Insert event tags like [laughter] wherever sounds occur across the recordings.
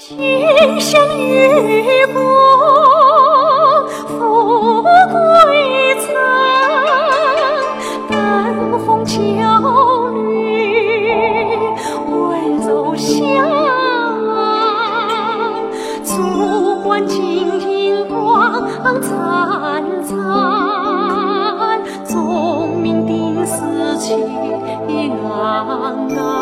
今生与共富贵曾，灯红酒绿温柔乡。烛光金银光灿灿，钟鸣定四季安安。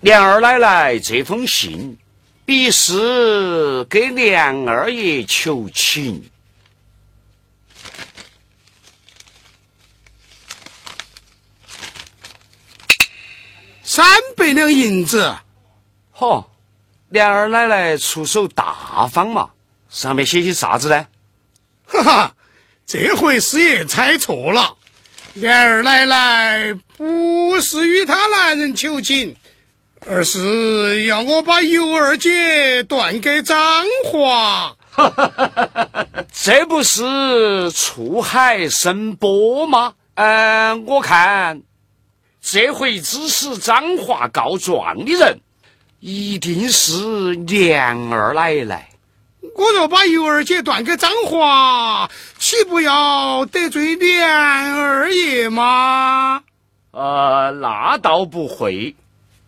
梁二奶奶这封信，必是给梁二爷求情。三百两银子，嚯，梁二奶奶出手大方嘛！上面写些啥子呢？哈哈，这回师爷猜错了，梁二奶奶不是与她男人求情。而是要我把尤二姐断给张华，[laughs] 这不是触海生波吗？嗯，我看这回指使张华告状的人一定是莲二奶奶。我若把尤二姐断给张华，岂不要得罪莲二爷吗？呃，那倒不会。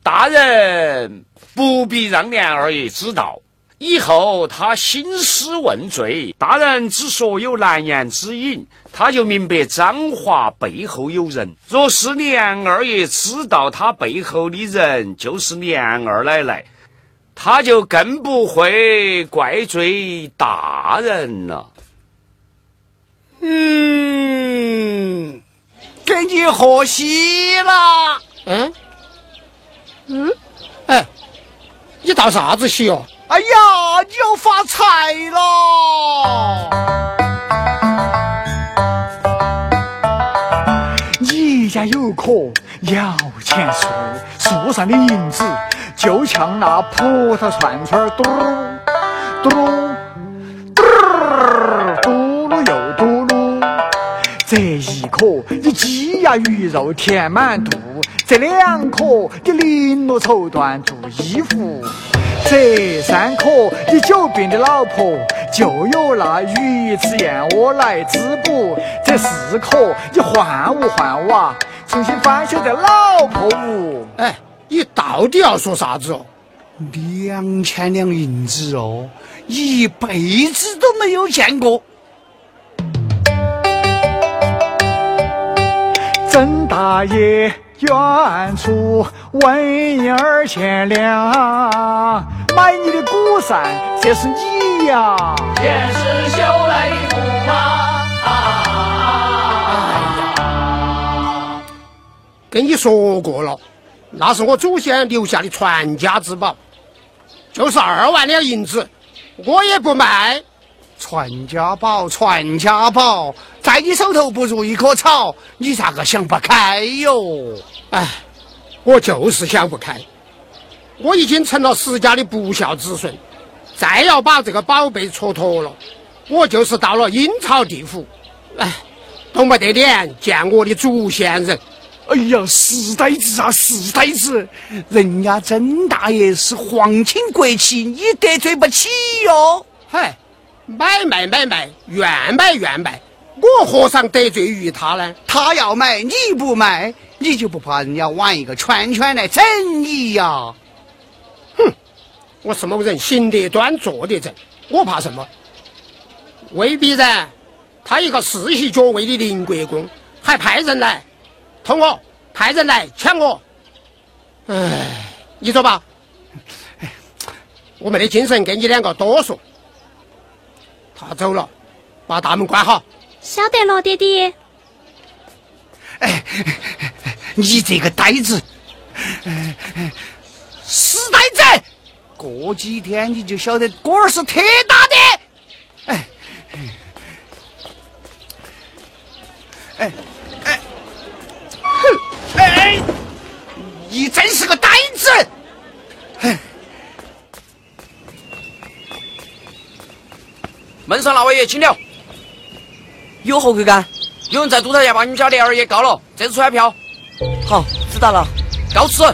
大人不必让莲二爷知道，以后他兴师问罪，大人只说有难言之隐，他就明白张华背后有人。若是连二爷知道他背后的人就是连二奶奶，他就更不会怪罪大人了。嗯，给你喝喜了。嗯。嗯，哎，你道啥子喜哦？哎呀，你要发财了！你家有棵摇钱树，树上的银子就像那葡萄串串，嘟噜嘟嘟嘟噜又嘟噜，这一颗你鸡鸭鱼肉填满肚，这两颗你绫罗绸缎做衣服，这三颗你久病的老婆就有那鱼翅燕窝来滋补，这四颗你换屋换瓦，重新翻修这老破屋。哎，你到底要说啥子哦？两千两银子哦，一辈子都没有见过。曾大爷远处问一二千两，买你的古扇，这是你呀。前世修来的木啊！跟你说过了，那是我祖先留下的传家之宝。就是二万两银子，我也不卖。传家宝，传家宝，在你手头不如一棵草，你咋个想不开哟？哎，我就是想不开。我已经成了石家的不孝子孙，再要把这个宝贝蹉跎了，我就是到了阴曹地府，哎，都没得脸见我的祖先人。哎呀，石呆子啊，石呆子！人家曾大爷是皇亲国戚，你得罪不起哟。嗨，买卖买卖，愿买愿卖，我何尝得罪于他呢？他要买你不买，你就不怕人家玩一个圈圈来整你呀？哼，我什么人，行得端，坐得正，我怕什么？未必然，他一个世袭爵位的邻国公，还派人来。同我派人来抢我，哎，你说吧，[laughs] 我没得精神跟你两个多说。他走了，把大门关好。晓得了，爹爹。哎，你这个呆子，死呆子！过几天你就晓得果儿是铁打的。哎，哎。哎，你真是个呆子！门上那位也，请了。有何贵干？有人在督台下把你们家的二爷告了，这次传票。好，知道了。告辞。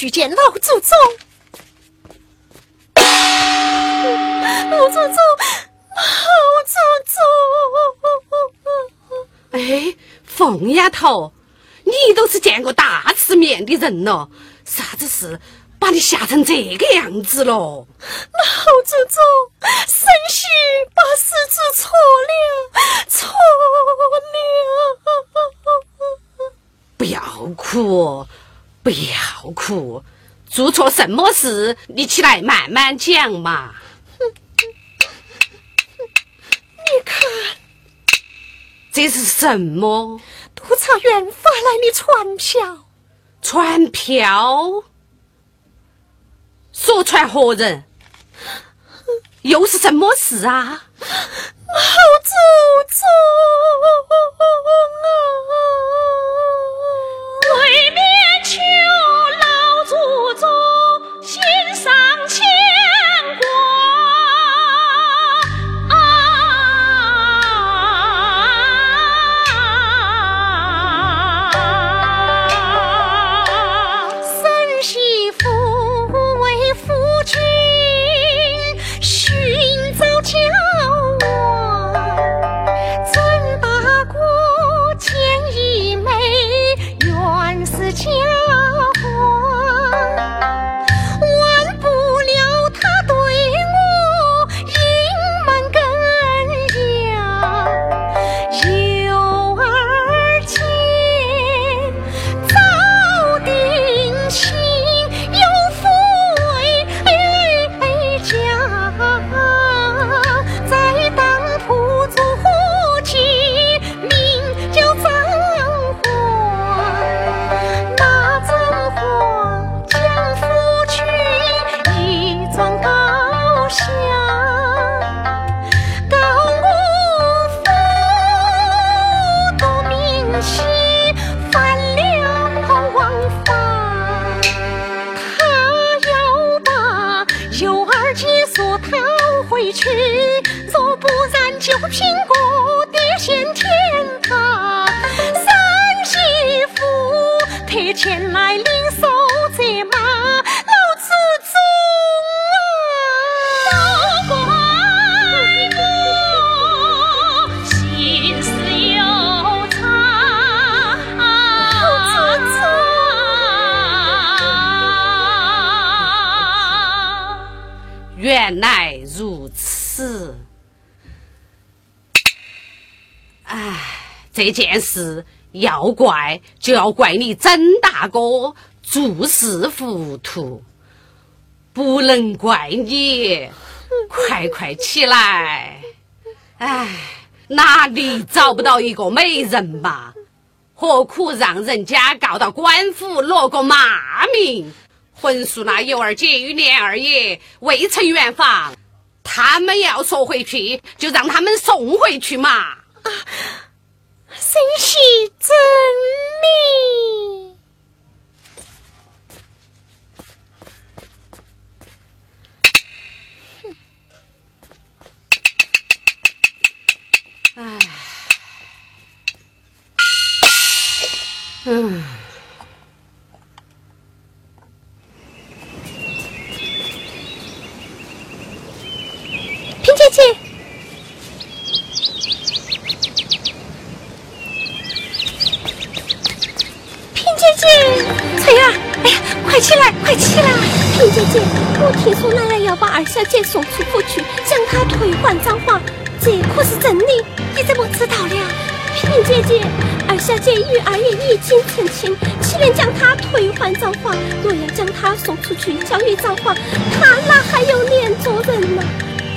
去见老祖宗。老祖宗，老祖宗。哎，凤丫头，你都是见过大世面的人了，啥子事？把你吓成这个样子了，老祖宗，神媳把事做错了，错了。不要哭，不要哭，做错什么事？你起来慢慢讲嘛。你看，这是什么？督察院发来的传票。传票。说传何人？又是什么事啊？老祖宗啊！对面求老祖宗心上牵这件事要怪就要怪你曾大哥做事糊涂，不能怪你。快快起来！唉，哪里找不到一个美人嘛？何苦让人家告到官府落个骂名？混述那尤二姐与莲二爷未曾圆房，他们要说回去，就让他们送回去嘛。真是真理。我听说奶奶要把二小姐送出府去，将她退还赃还，这可是真的？你怎么知道的？萍姐姐，二小姐与二爷已经成亲，岂能将她退还赃还？若要将她送出去交予赃还，她哪还有脸做人呢？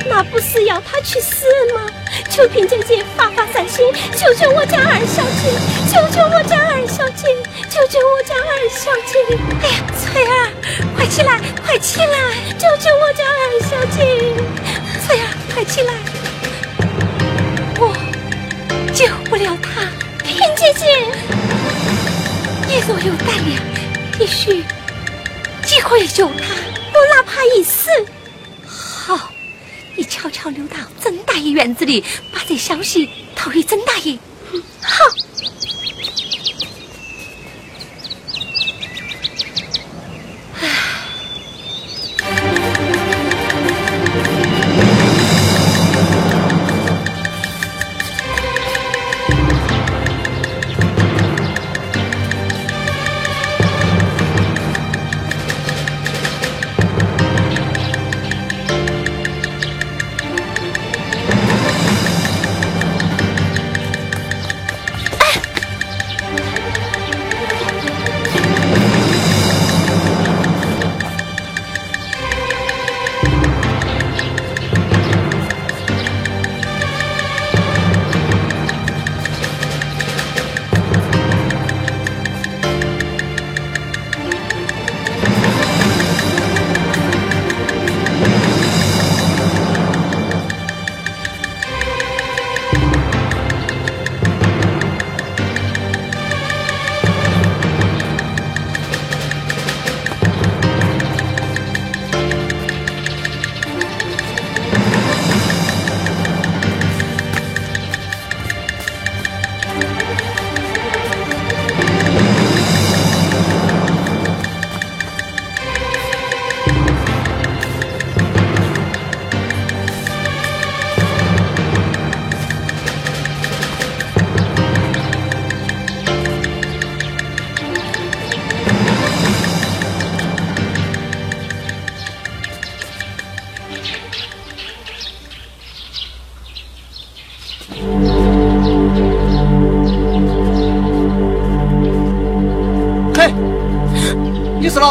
那不是要她去死吗？求萍姐姐发发善心，救救我家二小姐，救救我家二小姐，救救我家二小姐！哎呀，翠儿，快起来，快起来，救救我家二小姐！翠儿，快起来，我救不了她。萍姐姐，你若有胆量，也许机会救她，我哪怕一死。好。你悄悄溜到曾大爷院子里，把这消息投给曾大爷。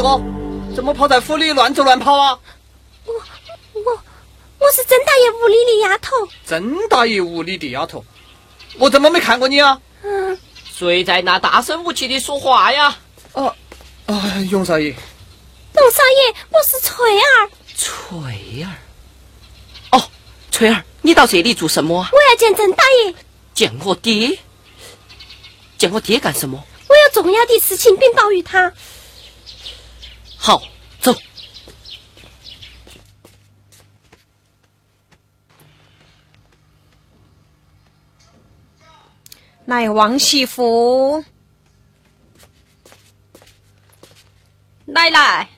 你是哪个？怎么跑在府里乱走乱跑啊？我我我是曾大爷屋里的丫头。曾大爷屋里的丫头，我怎么没看过你啊？嗯，谁在那大声无气的说话呀？啊啊，永少爷，龙少爷，我是翠儿，翠儿。哦，翠儿，你到这里做什么啊？我要见曾大爷，见我爹？见我爹干什么？我有重要的事情禀报于他。好走。乃王媳妇奶奶。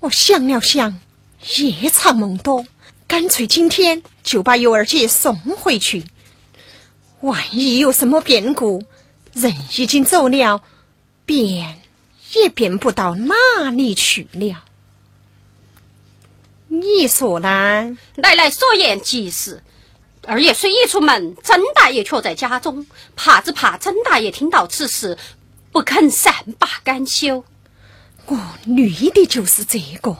我想了想夜长梦多干脆今天就把尤二姐送回去。万一有什么变故，人已经走了，变也变不到哪里去了。你说呢？奶奶所言极是。二爷虽已出门，曾大爷却在家中，怕只怕曾大爷听到此事，不肯善罢甘休。我虑的就是这个。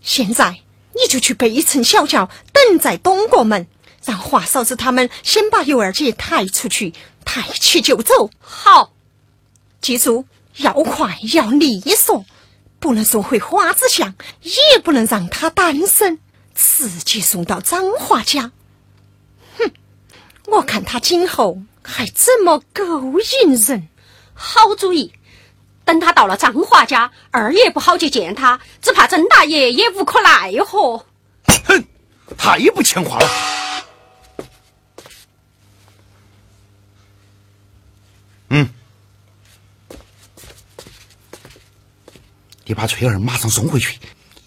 现在你就去北城小桥等在东国门，让华嫂子他们先把尤二姐抬出去，抬起就走。好，记住要快要利索，不能送回花子巷，也不能让他单身。直接送到张华家。哼，我看他今后还怎么勾引人？好主意。等他到了张华家，二爷不好去见他，只怕曾大爷也无可奈何。哼，太不像话了。你把翠儿马上送回去，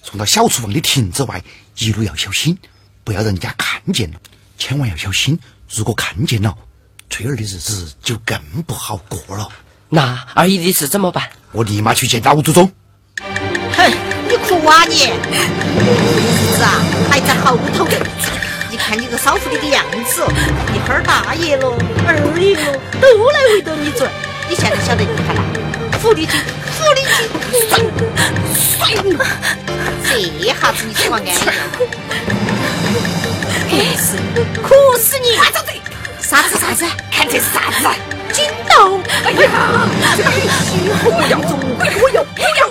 送到小厨房的亭子外。一路要小心，不要人家看见了，千万要小心。如果看见了，翠儿的日子就更不好过了。那二姨的事怎么办？我立马去见老祖宗。哼，你哭啊你！日子啊还在后头。你看你个少妇的个样子，一会儿大爷了，二爷了，都来围着你转。你现在晓得厉害了，狐狸精狐狸精甩甩你这下子你怎么安逸了哭死哭死你啥子啥子。看这是啥子。金豆哎呀我要我要我要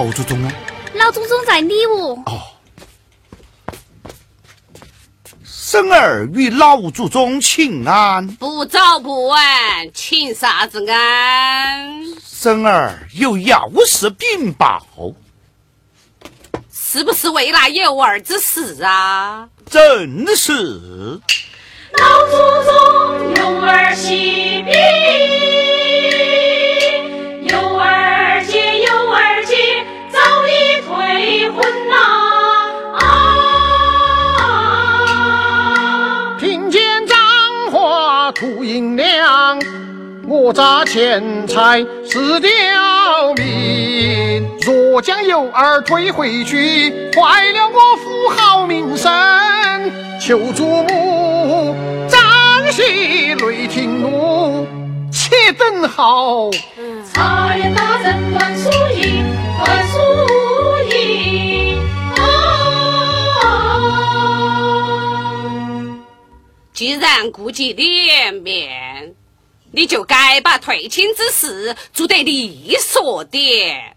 老祖宗呢？老祖宗在里屋。哦，生儿与老祖宗请安。不早不晚，请啥子安？生儿有要事禀报。是不是为那有儿之事啊？正是。老祖宗有儿喜禀。我砸钱财是条命，若将幼儿推回去，坏了我府好名声。求祖母张喜雷霆怒，且等候。茶园大阵万树影，万树既然顾及脸面。你就该把退亲之事做得利索点。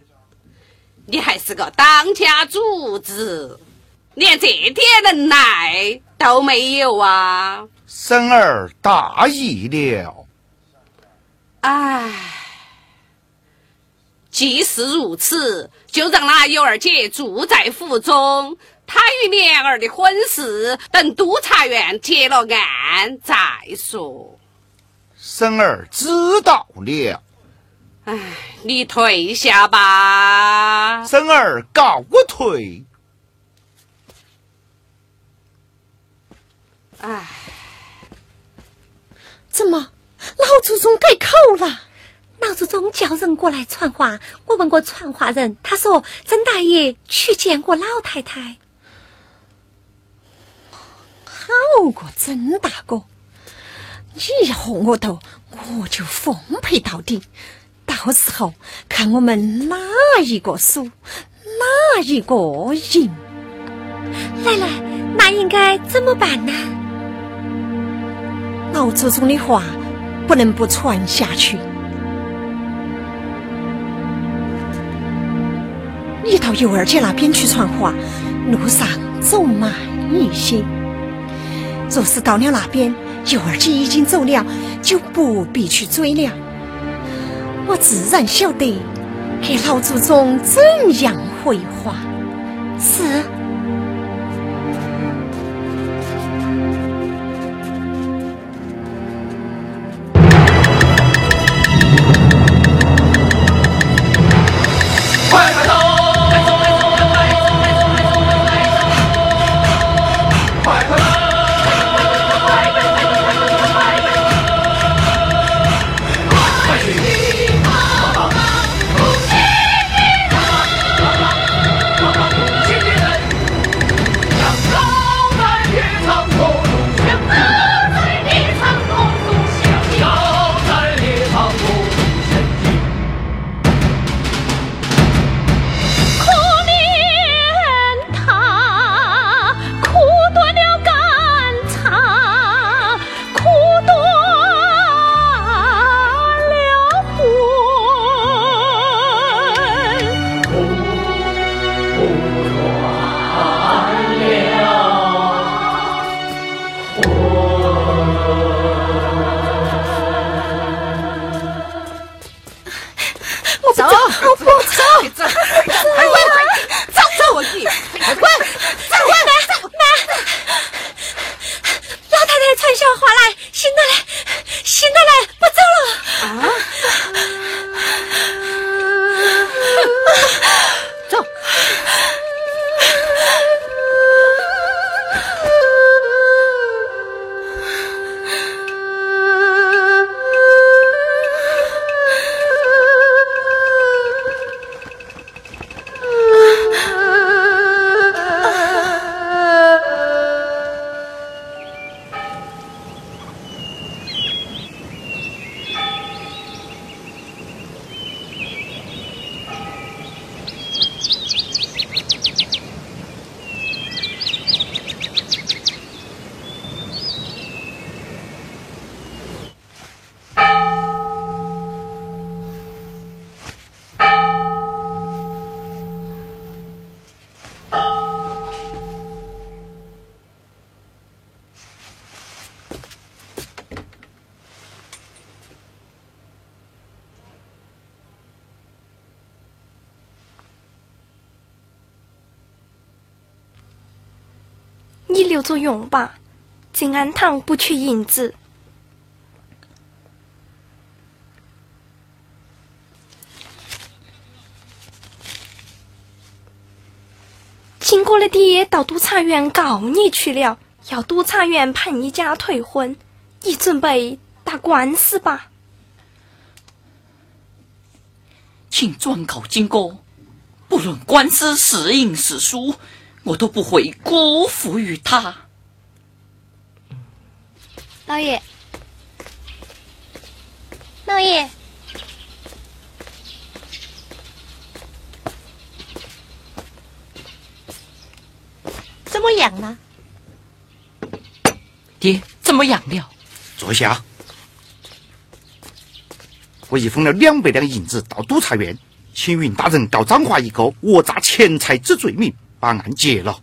你还是个当家主子，连这点能耐都没有啊！生儿大意了。唉，既是如此，就让那尤二姐住在府中。她与莲儿的婚事，等督察院结了案再说。生儿知道了，哎，你退下吧。生儿告我退。唉，怎么老祖宗改口了？老祖宗叫人过来传话，我问过传话人，他说曾大爷去见过老太太。好过曾大哥。你和我斗我就奉陪到底，到时候看我们哪一个输，哪一个赢。奶奶，那应该怎么办呢？老祖宗的话不能不传下去。你到尤二姐那边去传话，路上走慢一些。若是到了那边，尤二姐已经走了，就不必去追了。我自然晓得给老祖宗怎样回话。是。你留着用吧，静安堂不缺银子。金哥的爹到督察院告你去了，要督察院判你家退婚，你准备打官司吧？请转告金哥，不论官司是赢是输。我都不会辜负于他，老爷，老爷，怎么样了？爹，怎么样了？坐下。我已封了两百两银子到督察院，请云大人告张华一个讹诈钱财之罪名。把案结了，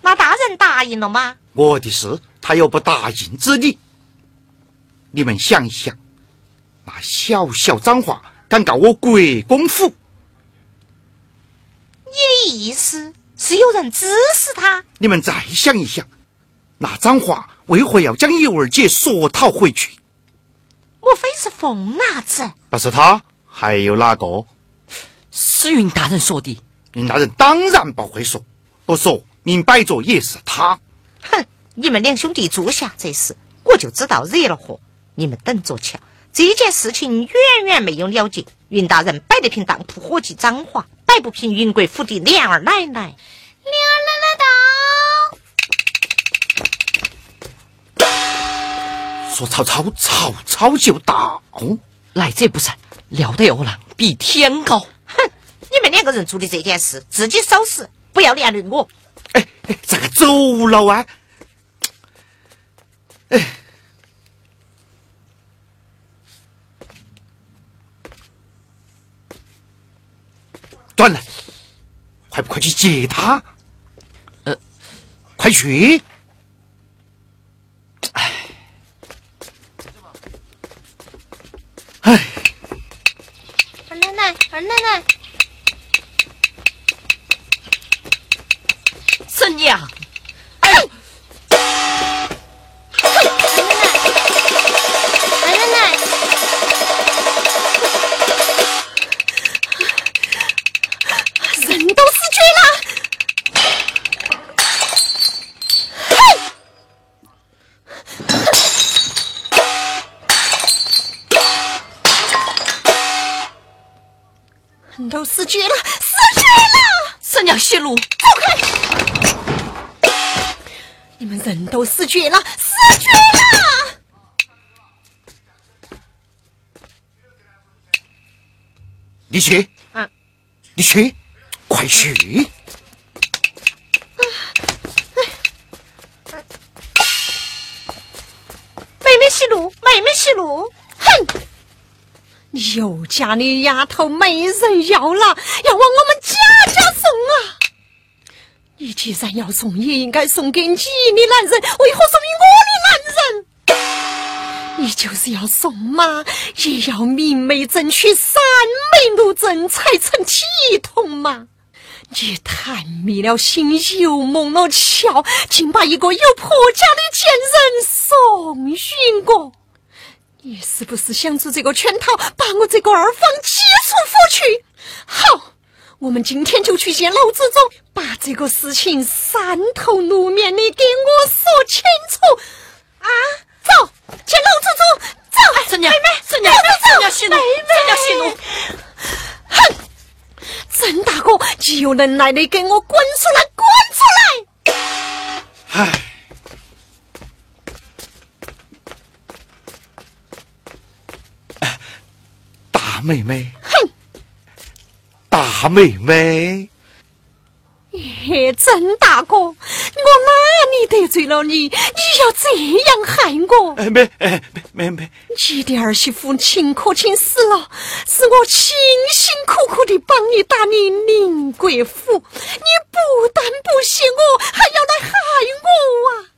那大人答应了吗？我的事，他有不答应之理。你们想一想，那小小张华敢告我国公府？你的意思是有人指使他？你们再想一想，那张华为何要将尤二姐索讨回去？莫非是疯伢子？不是他，还有哪个？是云大人说的。云大人当然不会说。不说，明摆着也是他。哼！你们两兄弟做下这事，我就知道惹了祸。你们等着瞧，这件事情远远没有了结。云大人摆得平当铺伙计张华，摆不平云贵府的莲儿奶奶。莲儿奶奶到。说曹操，曹操就到。来者不善，料得二郎比天高。哼，你们两个人做的这件事，自己收拾，不要连累我。哎哎，这个走了啊！哎，断了，快不快去接他？呃，快去！哎，二奶奶，二奶奶，孙娘，人都死绝了，死绝了！你去，嗯，你去，快去！妹妹息怒，妹妹息怒！哼！刘家的丫头没人要了，要往我们家家送啊！你既然要送，也应该送给你的男人，为何送给我的男人？你就是要送嘛，也要明媒正娶，三媒六证才成体统嘛！你探迷了心，又蒙了巧，竟把一个有婆家的贱人送与我。你是不是想出这个圈套，把我这个二房挤出府去？好，我们今天就去见老祖宗，把这个事情三头六面的给我说清楚。啊，走，去老祖宗，走，孙娘妹妹，孙娘走走孙娘息怒妹妹，孙娘息怒。哼，曾大哥，你有能耐的给我滚出来，滚出来！唉，大妹妹，哼，大妹妹，嘿，曾大哥，我哪里得罪了你？你要这样害我？哎没，哎没，没，没，你的儿媳妇秦可卿死了，是我辛辛苦苦的帮你打理宁国府，你不但不谢我，还要来害我啊！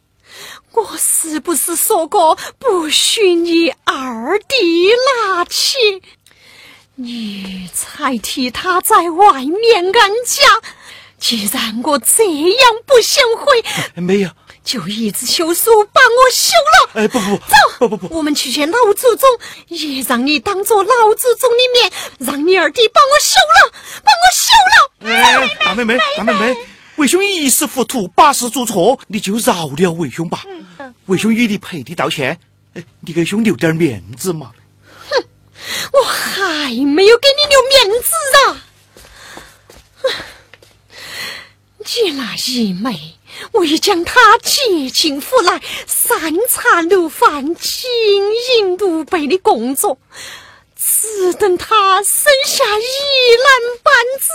我是不是说过不许你二弟拿去？你才替他在外面安家。既然我这样不想回，没有，就一直休书把我休了。哎不不不走，不不不，我们去见老祖宗，也让你当做老祖宗的面，让你二弟把我休了，把我休了。哎，大妹妹，大妹妹，为兄一时糊涂，把事做错，你就饶了为兄吧。为兄与你赔礼道歉，哎你给兄留点面子嘛。哼我还没有给你留面子啊！你那一枚，我已将他接进府来，三茶六饭，经营六倍的工作，只等他生下一男半子，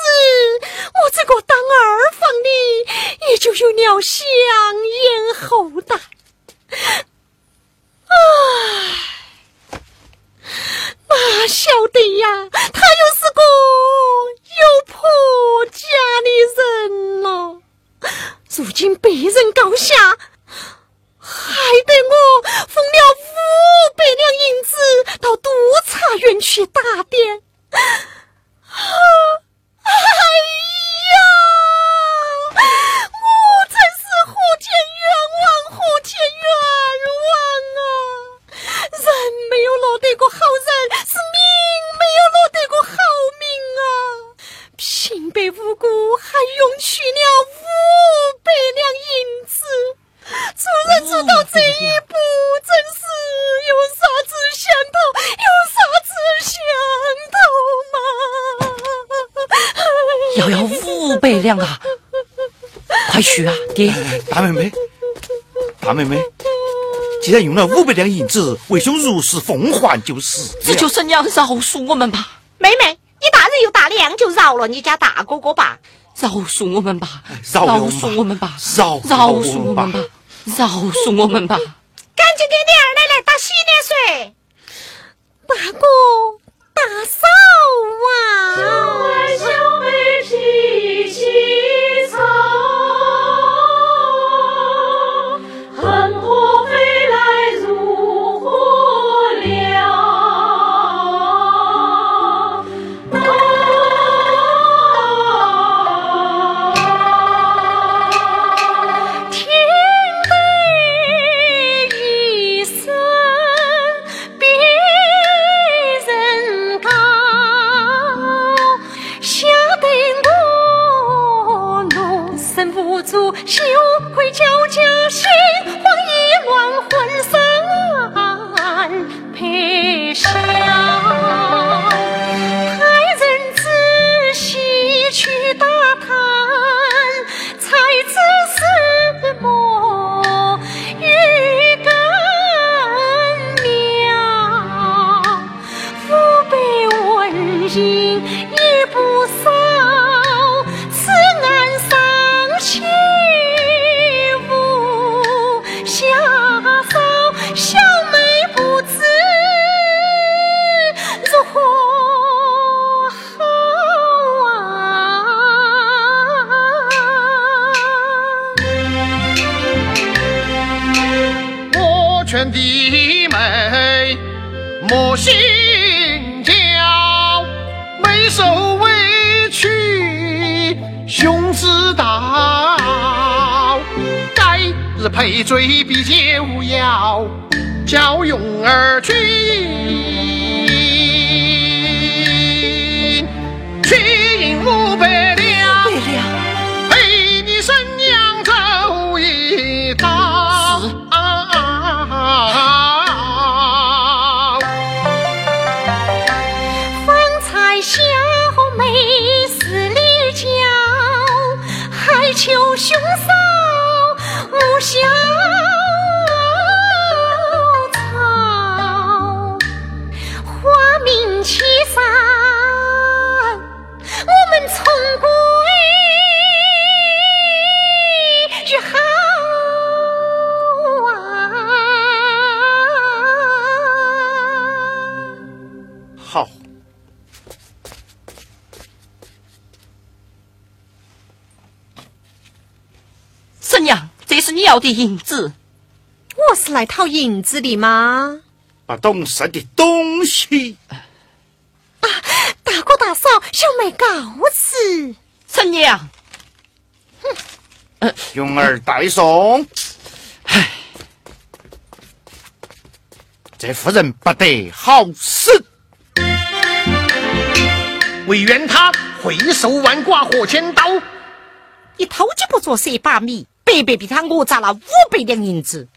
我这个当二房的也就有了香烟后代。唉。哪晓得呀，他又是个有婆家的人了。如今被人告下，害得我封了五百两银子到督察院去打点。啊，哎呀，没有落得个好人，是命没有落得个好命啊！平白无故还用去了五百两银子，做人做到这一步，真是有啥子想头，有啥子想头嘛！要要五百两啊！快去啊，爹！大妹妹，大妹妹，既然用了五百两银子，为兄如实奉还就是这就是你要饶恕我们吧，妹妹，你大人又大量，就饶了你家大哥哥吧。饶恕我们吧，饶了饶我们吧恕我们吧，饶饶我们吧恕我们吧，饶恕我们吧。赶紧给你二奶奶打洗脸水。大哥、大嫂啊！小妹全弟妹莫心焦，没受委屈兄知道，该日赔罪必就要教勇儿，去。要的银子。我是来讨银子的吗？不懂事的东西。啊大哥大嫂，小妹告辞。陈娘，哼勇儿代送。唉，这妇人不得好死。唯愿他会手腕剐和千刀，你偷鸡不着蚀把米，白白被他讹砸了五百两银子。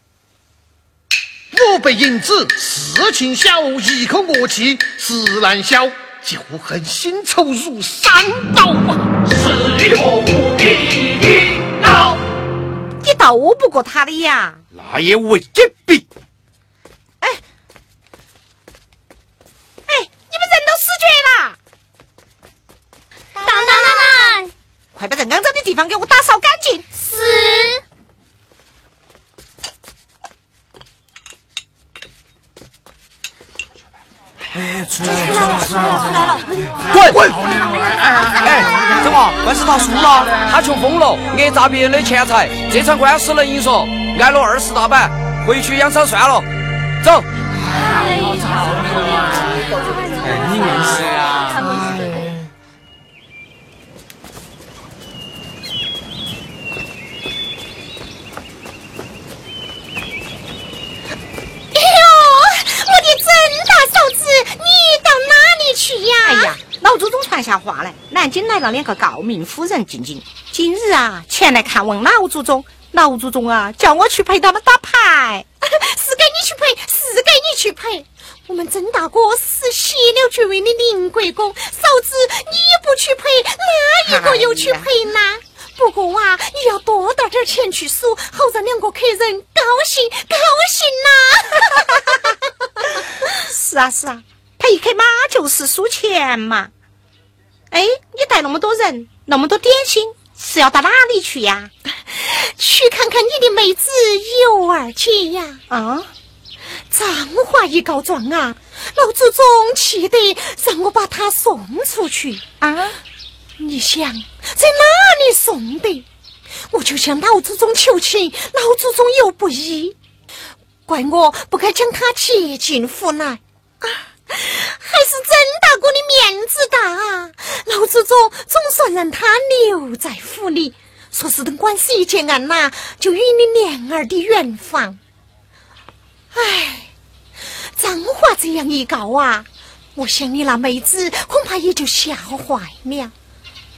五百银子事情小，一口恶气事难消，就恨新仇如山倒啊！是何必恼？你斗不过他的呀！那也未必。哎哎，你们人都死绝了！当当当当，快把这肮脏的地方给我打扫干净！是。滚！哎，怎么？官司他输了，他穷疯了，讹诈别人的钱财，这场官司能赢说，挨了二十大板，回去养伤算了。走。哎你是啊。哎呦，我的真大嫂子，你到哪里去呀？哎呀，老祖宗传下话来，南京来了两个诰命夫人进京，今日啊前来看望老祖宗。老祖宗啊，叫我去陪他们打牌。[laughs] 是该你去陪，是该你去陪。我们曾大哥是歇了爵位的宁国公，嫂子你不去陪，哪一个又去陪呢？不过啊，你要多带点钱去数，好让两个客人高兴高兴呐、[laughs] 是啊是啊，陪客嘛就是输钱嘛。哎，你带那么多人，那么多点心，是要到哪里去呀？去看看你的妹子尤儿姐呀！啊，脏话一告状啊，老祖宗气得让我把她送出去啊！你想在哪里送的？我就向老祖宗求情，老祖宗又不依，怪我不该将他接进府来啊！还是曾大哥的面子大！老祖宗总算让他留在府里，说是等官司一结案呐，就与你莲儿的圆房。唉，脏话这样一告啊，我想你那妹子恐怕也就吓坏了。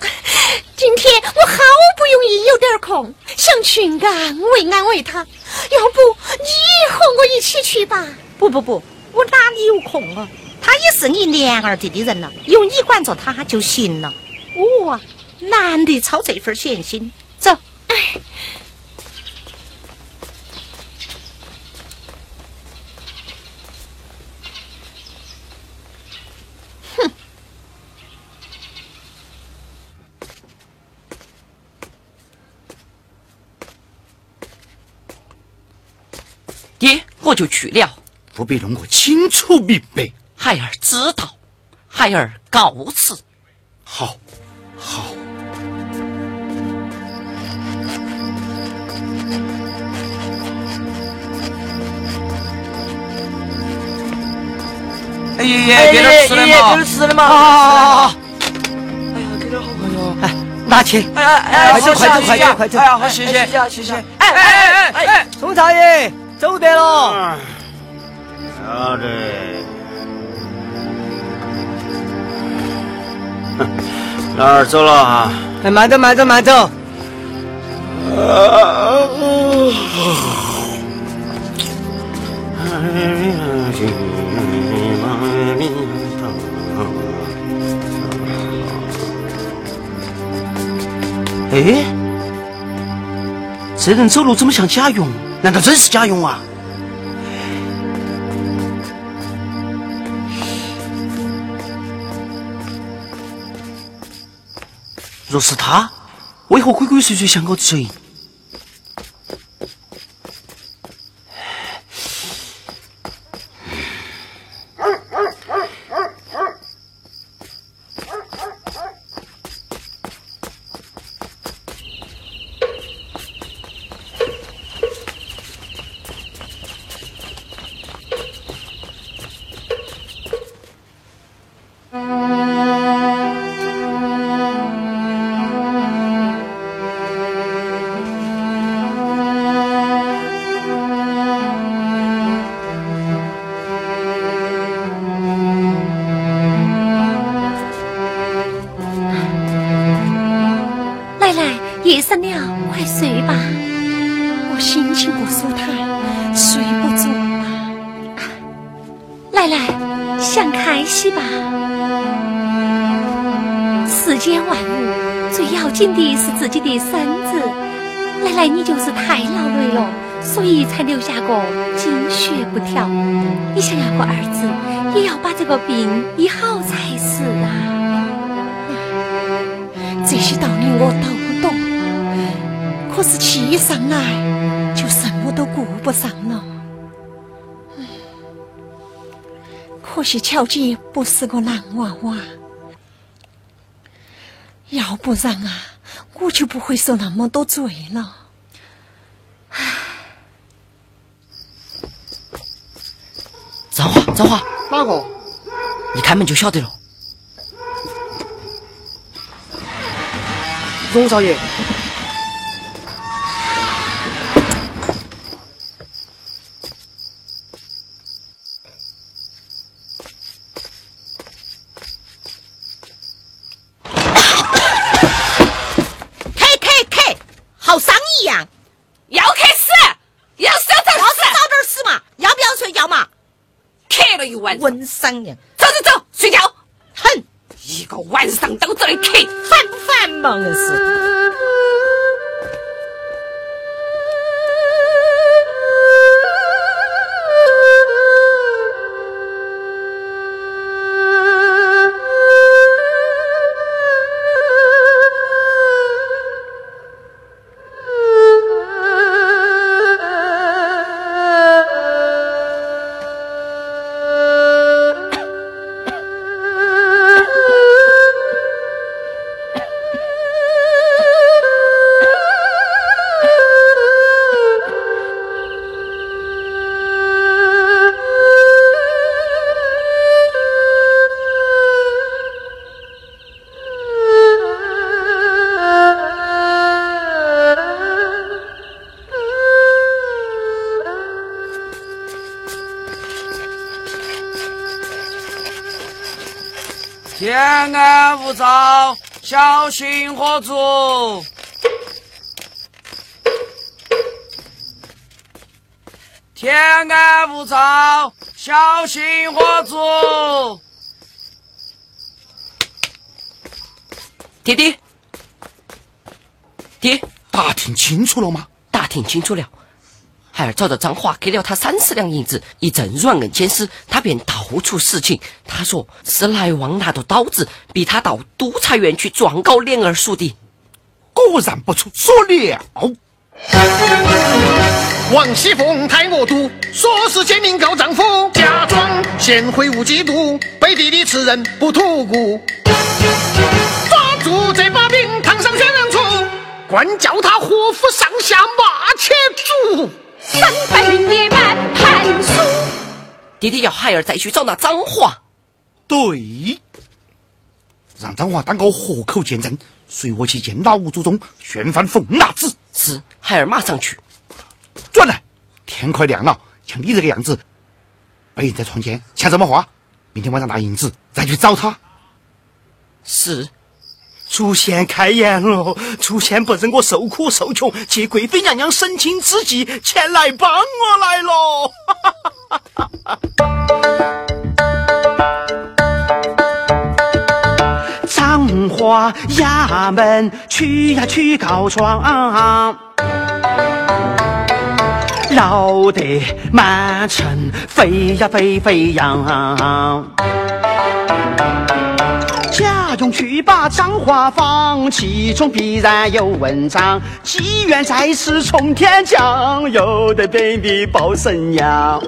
[laughs] 今天我好不容易有点空，想去安慰安慰他，要不你和我一起去吧？不不不，我哪里有空啊？他也是你莲儿弟的人了，有你管着他就行了。我啊，难得操这份闲心，走。哎，哼。爹，我就去了。不必弄个清楚明白。孩儿知道，孩儿告辞。好，好。哎爷爷，给点吃的嘛，给点吃的嘛。好好好好。哎呀，给点好，哎呦，哎，拿去。哎哎哎，快走快走快走快走。哎呀，好谢谢谢谢谢。哎哎哎哎，宋少爷，走得了。晓得。老二 [laughs] 走了啊！哎，慢走慢走慢走。哎，这人走路怎么像贾勇？难道真是贾勇啊？若是他，为何鬼鬼祟祟像个贼？才留下个经血不调。你想要个儿子，也要把这个病医好才是啊。这些道理我都懂，可是气上来就什么都顾不上了。可惜巧姐不是个男娃娃，要不然啊，我就不会受那么多罪了。张华，哪个？一开门就晓得了。荣少爷，开开开，好伤一样。要开始，要死要早死，要是早点死嘛，要不要睡觉嘛？咳了一温商呀！走走走，睡觉。哼，一个晚上都在那咳，烦不烦嘛？硬是。天安无躁，小心火烛。天安无躁，小心火烛。爹爹，爹，打听清楚了吗？打听清楚了。孩儿找到张华，给了他三十两银子，一阵软硬兼施，他便道出实情。他说是来旺拿着刀子，逼他到督察院去状告莲儿叔的。果然不出所料。王熙凤太恶毒，说是奸命告丈夫，假装贤惠无嫉妒，背地里吃人不吐骨。抓住这把柄，堂上选人出，官叫他活府上下骂且足。三百名列满盘书。爹爹要孩儿再去找那张华。对，让张华当个活口见证，随我去见老祖宗，宣判凤拿子。是，孩儿马上去。转来，天快亮了，像你这个样子，被人在床前抢什么话？明天晚上拿银子再去找他。是。祖先开言了，祖先不忍我受苦受穷，借贵妃娘娘省亲之际前来帮我来了。彰化衙门去呀去告状，闹得满城沸呀沸沸扬。去把脏话放，其中必然有文章。机缘在此从天降，有得本地报神娘。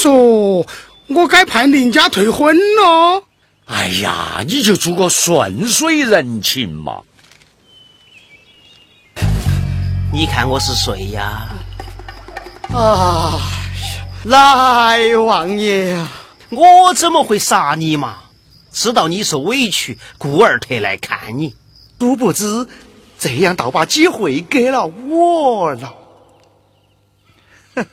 说，我该判林家退婚了。哎呀，你就做个顺水人情嘛。你看我是谁呀？啊，来王爷啊！我怎么会杀你嘛？知道你受委屈，故而特来看你。殊不知，这样倒把机会给了我了。[laughs]